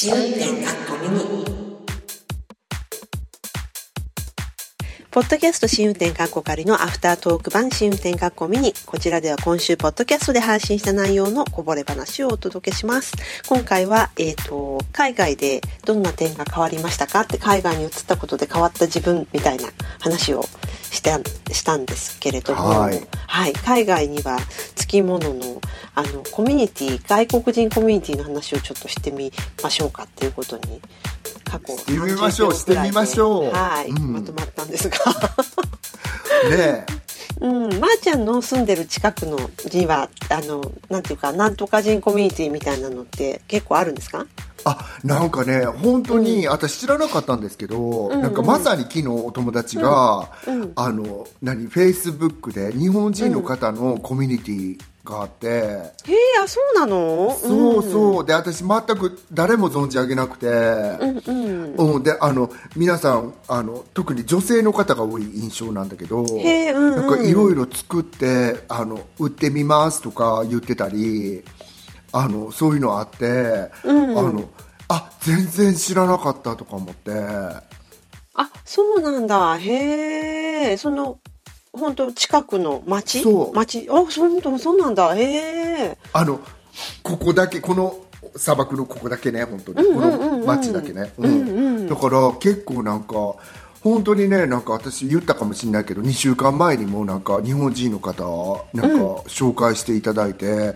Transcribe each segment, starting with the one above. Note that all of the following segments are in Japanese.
試運転かっこミニポッドキャスト試運転かっこ仮のアフタートーク版試運転かっこミニ。こちらでは今週ポッドキャストで配信した内容のこぼれ話をお届けします。今回は、えっ、と、海外でどんな点が変わりましたか？って海外に移ったことで変わった自分みたいな話をしたしたんですけれども、はい。はい、海外にはつきもののあのコミュニティ外国人コミュニティの話をちょっとしてみましょうかっていうことに過去してみましょう30秒ぐらいでしてみましょう。はい、うん。まとまったんですが、ねうん、まー、ちゃんの住んでる近くのにはあのなんていうかなんとか人コミュニティみたいなのって結構あるんですかあなんかね本当に、私知らなかったんですけど、ん。なんかまさに昨日お友達が、うん。うん。あの何フェイスブックで日本人の方のコミュニティがあって、へえあそうなの？そうそう。で私全く誰も存じ上げなくて、うんうん。うん、であの皆さんあの特に女性の方が多い印象なんだけどへえうんうん。なんかいろいろ作ってあの売ってみますとか言ってたりあのそういうのあって、うんあのあ全然知らなかったとか思って。あそうなんだ。へえその本当近くの町？そう。町？あそうそうそうなんだ。へえあのここだけこの砂漠のここだけね本当に、この町だけね、うん。だから結構なんか本当にねなんか私言ったかもしれないけど2週間前にもなんか日本人の方なんか紹介していただいて、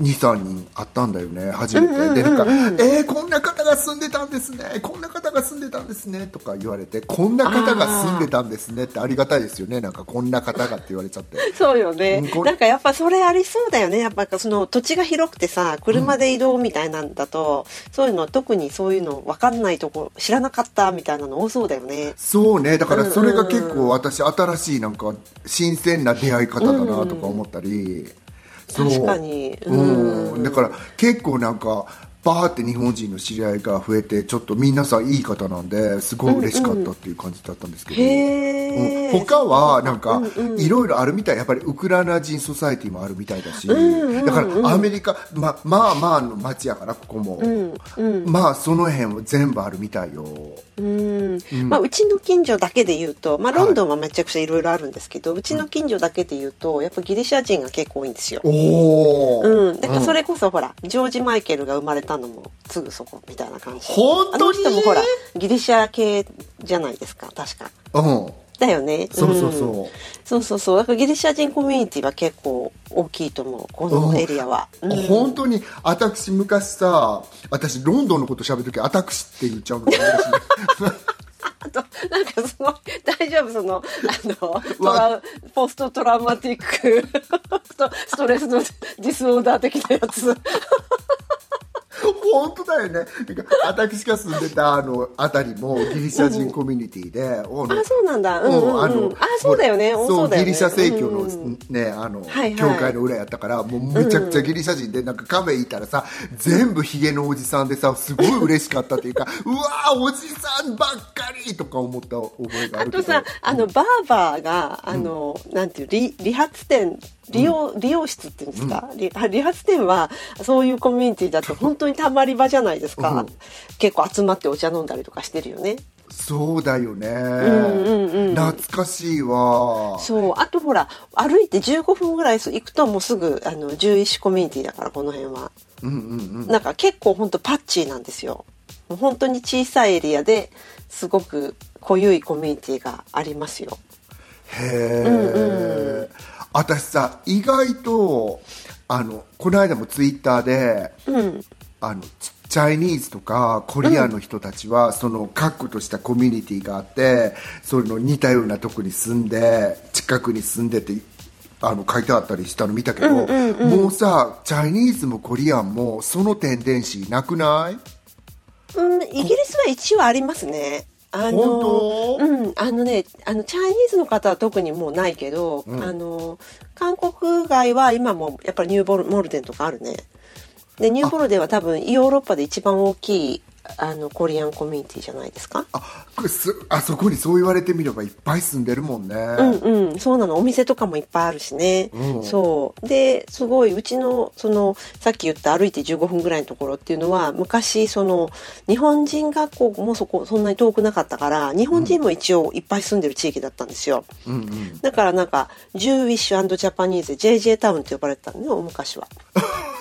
23人あったんだよね初めて、でなんか「えー、こんな方が住んでたんですね。こんな方が住んでたんですね」とか言われて「こんな方が住んでたんですね」ってありがたいですよね。なんかこんな方がって言われちゃって。そうよね。うんなんかやっぱそれありそうだよね。やっぱその土地が広くてさ車で移動みたいなんだと、そういうの特にそういうの分かんないとこ知らなかったみたいなの多そうだよね。そうね。だからそれが結構私新しいなんか新鮮な出会い方だなとか思ったり、そう確かに。うん。だから結構なんかバーって日本人の知り合いが増えてちょっと皆さんいい方なんですごい嬉しかったっていう感じだったんですけど、へえ、うん。他はなんかいろいろあるみたい。やっぱりウクライナ人ソサエティもあるみたいだし、だからアメリカ、ままあまあの街やからここも、まあその辺は全部あるみたいよ。うん。まあ、うちの近所だけで言うと、まあ、ロンドンはめちゃくちゃいろいろあるんですけど、うちの近所だけで言うとやっぱギリシャ人が結構多いんですよ。おお、うん、だからそれこそほら、ジョージ・マイケルが生まれたのもすぐそこみたいな感じ。本当に？あの人もほらギリシャ系じゃないですか確か。うん。だよね。そうそうそう。ん。そうそうそう。だからギリシャ人コミュニティは結構大きいと思うこのエリアは、うん。本当に私昔さ私ロンドンのこと喋る時私って言っちゃうの私あとなんかその大丈夫？そのあのトラウポストトラウマティック ストレスのディスオーダー的なやつ本当だよね。私が住んでたあの辺りもギリシャ人コミュニティで、あのあそうなんだ。うんうんうん。あのあそうだよね。そうそうだよね。ギリシャ正教の、うんねあの、はいはい。教会の裏やったからもうめちゃくちゃギリシャ人でなんかカフェ行ったらさ全部ヒゲのおじさんでさすごい嬉しかったっていうか うわーおじさんばっかりとか思った覚えがあるあとさあのバーバーがあの、なんていう理理髪店利用、理容室っていうんですか、理あ 理髪店はそういうコミュニティだと本当にたまり場じゃないですか、うん。結構集まってお茶飲んだりとかしてるよね。そうだよね、んうん懐かしいわ。そう。あとほら歩いて15分ぐらい行くともうすぐあの獣医師コミュニティだからこの辺は、うんうんうん。なんか結構本当パッチーなんですよ。もう本当に小さいエリアですごく濃ゆいコミュニティがありますよ。へえ、私さ意外とあのこの間もツイッターで、あのチチャイニーズとかコリアンの人たちは、その確固としたコミュニティがあってその似たようなとこに住んで近くに住んでてあの書いてあったりしたの見たけど、もうさチャイニーズもコリアンもそのテンデンシーなくない？うん、イギリスは一応ありますね。あのうん、あのね、あのチャイニーズの方は特にもうないけど、あの韓国外は今もやっぱりニューボルモルデンとかあるね。でニューボルデンは多分ヨーロッパで一番大きいあのコリアンコミュニティじゃないですか？ああそこにそう言われてみればいっぱい住んでるもんね。うんうんそうなの。お店とかもいっぱいあるしね、うん。そう。ですごいうちのそのさっき言った歩いて15分ぐらいのところっていうのは昔その日本人学校もそこそんなに遠くなかったから日本人も一応いっぱい住んでる地域だったんですよ、うんうん。だからなんかジューウィッシュジャパニーズ JJ タウンって呼ばれてたのね昔は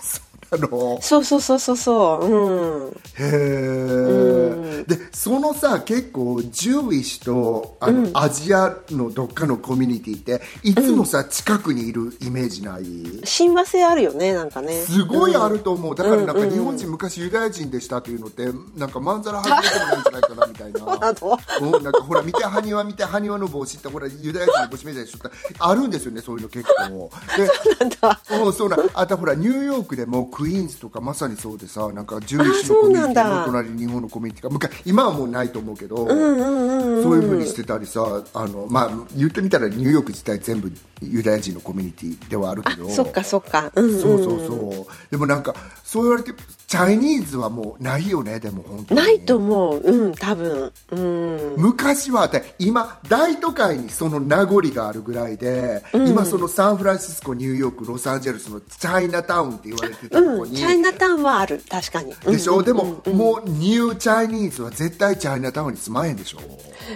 あの。そうそうそうそうそう。うん。へえ、でそのさ結構ジューイッシュとあの、アジアのどっかのコミュニティっていつもさ、近くにいるイメージない？親和性あるよねなんかね。すごいあると思う、だからなんか日本人昔ユダヤ人でしたっていうのってなんかまんざら外れてもないんじゃないかなみたいな。あの。うん、なんかほら見て埴輪見て埴輪の帽子ってほらユダヤ人の帽子みたいでしょってあるんですよねそういうの結構。で なんだ。うんそうなあとほらニューヨークでもクイーンズとかまさにそうでさなんかジューイッシュのコミュニティの隣に日本のコミュニティが昔今はもうないと思うけど、そういうふうにしてたりさあのまあ言ってみたらニューヨーク自体全部ユダヤ人のコミュニティではあるけど。そっかそっか。うんうん。そうそうそう。でもなんかそう言われて Chinese はもうないよねでも本当に。ないと思う。うん多分。うん。昔はで今大都会にその名残があるぐらいで、今そのサンフランシスコニューヨークロサンゼルスのチャイナタウンって言われてたとこうん、に、チャイナタウンはある確かに。でしょ、うん。でも、もう new Ch inese は絶対チャイナタウンに住まへんでしょ？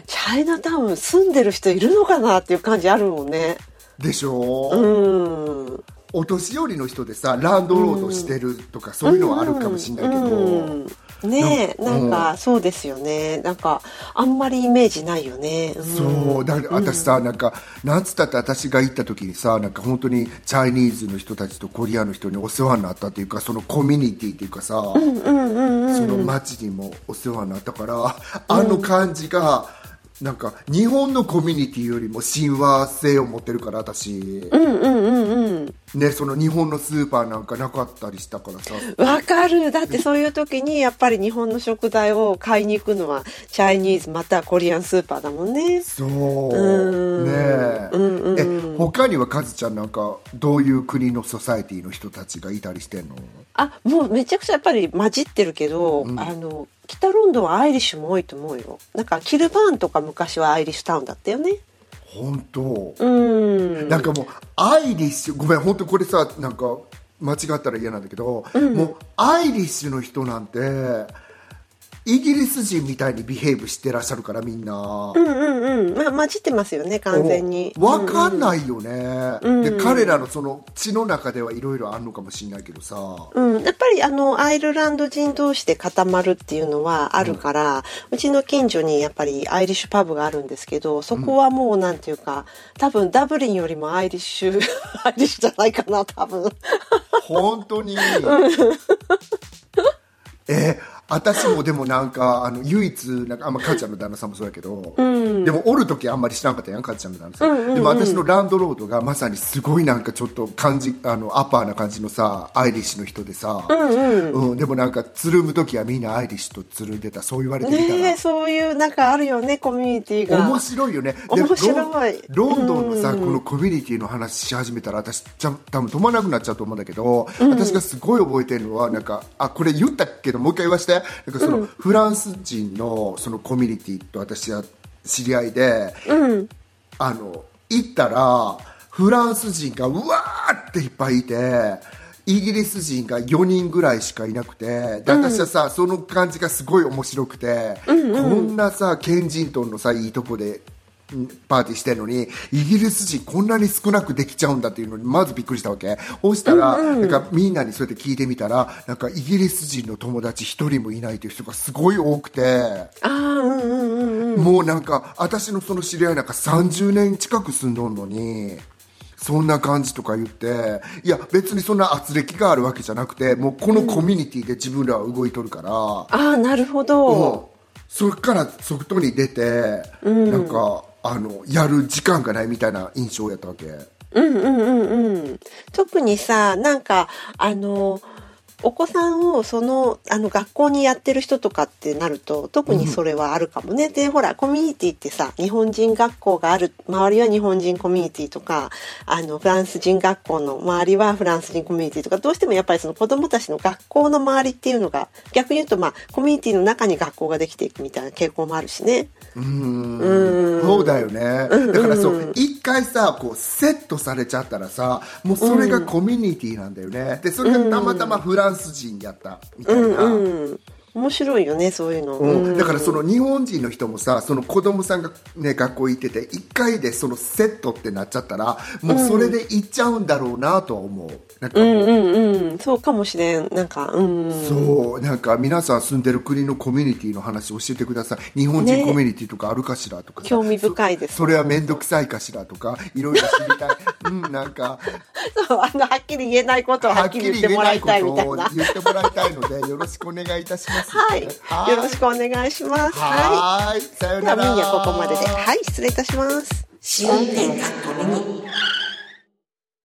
チャイナタウン住んでる人いるのかなっていう感じあるもんねでしょ、うん。お年寄りの人でさランドロードしてるとか、そういうのはあるかもしれないけど、うん。ねえななんかそうですよね。なんかあんまりイメージないよね、うん。そう。だから私さ、なんかなんつったって私が行った時にさなんか本当にチャイニーズの人たちとコリアの人にお世話になったっていうかそのコミュニティっていうかさ、その街にもお世話になったからあの感じが、なんか日本のコミュニティよりも親和性を持ってるから私。うんうんうんうん、ね、その日本のスーパーなんかなかったりしたからさ。わかる。だってそういう時にやっぱり日本の食材を買いに行くのはチャイニーズまたはコリアンスーパーだもんね。そう。うん。ねえ,、うんうん。え他にはカズちゃんなんかどういう国のソサエティの人たちがいたりしてんの？あもうめちゃくちゃやっぱり混じってるけど、あの北ロンドンはアイリッシュも多いと思うよ。なんかキルバーンとか昔はアイリッシュタウンだったよね本当、うん。なんかもうアイリッシュごめん本当これさなんか間違ったら嫌なんだけど、もうアイリッシュの人なんてイギリス人みたいにビヘイブしてらっしゃるからみんな、うんうんうん。まあ混じってますよね完全に。分かんないよね、で彼らのその血の中ではいろいろあるのかもしれないけどさ、うん、やっぱりあのアイルランド人同士で固まるっていうのはあるから、うちの近所にやっぱりアイリッシュパブがあるんですけどそこはもうなんていうか多分ダブリンよりもアイリッシュ アイリッシュじゃないかな多分。本当に？え私もでもなんかあの唯一なんかあんま母ちゃんの旦那さんもそうやけど、でもおる時あんまり知らんかったやん母ちゃんの旦那さん,、でも私のランドロードがまさにすごいなんかちょっと感じあのアッパーな感じのさアイリッシュの人でさ、うんでもなんかつるむ時はみんなアイリッシュとつるんでたそう言われてみたら、ねえそういうなんかあるよねコミュニティが。面白いよね。で面白い。ロンドンのさ、このコミュニティの話し始めたら私ちゃ多分止まらなくなっちゃうと思うんだけど、私がすごい覚えてるのはなんかあこれ言ったけどもう一回言わしてなんかその、フランス人のそのコミュニティと私は知り合いで、あの行ったらフランス人がうわーっていっぱいいてイギリス人が4人ぐらいしかいなくてで私はさ、その感じがすごい面白くて、こんなさケンジントンのさいいとこでんパーティーしてるのにイギリス人こんなに少なくできちゃうんだっていうのにまずびっくりしたわけ。そうしたら、なんかみんなにそうやって聞いてみたらなんかイギリス人の友達一人もいないという人がすごい多くて。ああうんうんうんうん。もうなんか私のその知り合いなんか30年近く住んどんのにそんな感じとか言って。いや別にそんな圧力があるわけじゃなくてもうこのコミュニティで自分らは動いとるから、ああなるほど、そっから外に出て、なんかあのやる時間がないみたいな印象やったわけ。うんうんうんうん特にさなんかあのお子さんをそのあの学校にやってる人とかってなると特にそれはあるかもね、でほらコミュニティってさ日本人学校がある周りは日本人コミュニティとかあのフランス人学校の周りはフランス人コミュニティとかどうしてもやっぱりその子どもたちの学校の周りっていうのが逆に言うとまあコミュニティの中に学校ができていくみたいな傾向もあるしね。うん。そうだよね、だからそう一回さこうセットされちゃったらさもうそれがコミュニティなんだよね。でそれがたまたまフランス人やったみたいな、うんうん。面白いよねそういうの、うん、だからその日本人の人もさその子供さんがね学校行ってて一回でそのセットってなっちゃったらもうそれで行っちゃうんだろうなとは思う。なんかう。んうんうんそうかもしれん。なんかうんそう。なんか皆さん住んでる国のコミュニティの話教えてください。日本人コミュニティとかあるかしらとか、興味深いですそれは面倒くさいかしらとかいろいろ知りたい。うんなんか。そうあのはっきり言えないことをはっきり言ってもらいたいみたいな。言ってもらいたいのでよろしくお願いいたしますはい。よろしくお願いします。はい。さよではならみんやここまでで。はい。失礼いたします。試運転学校に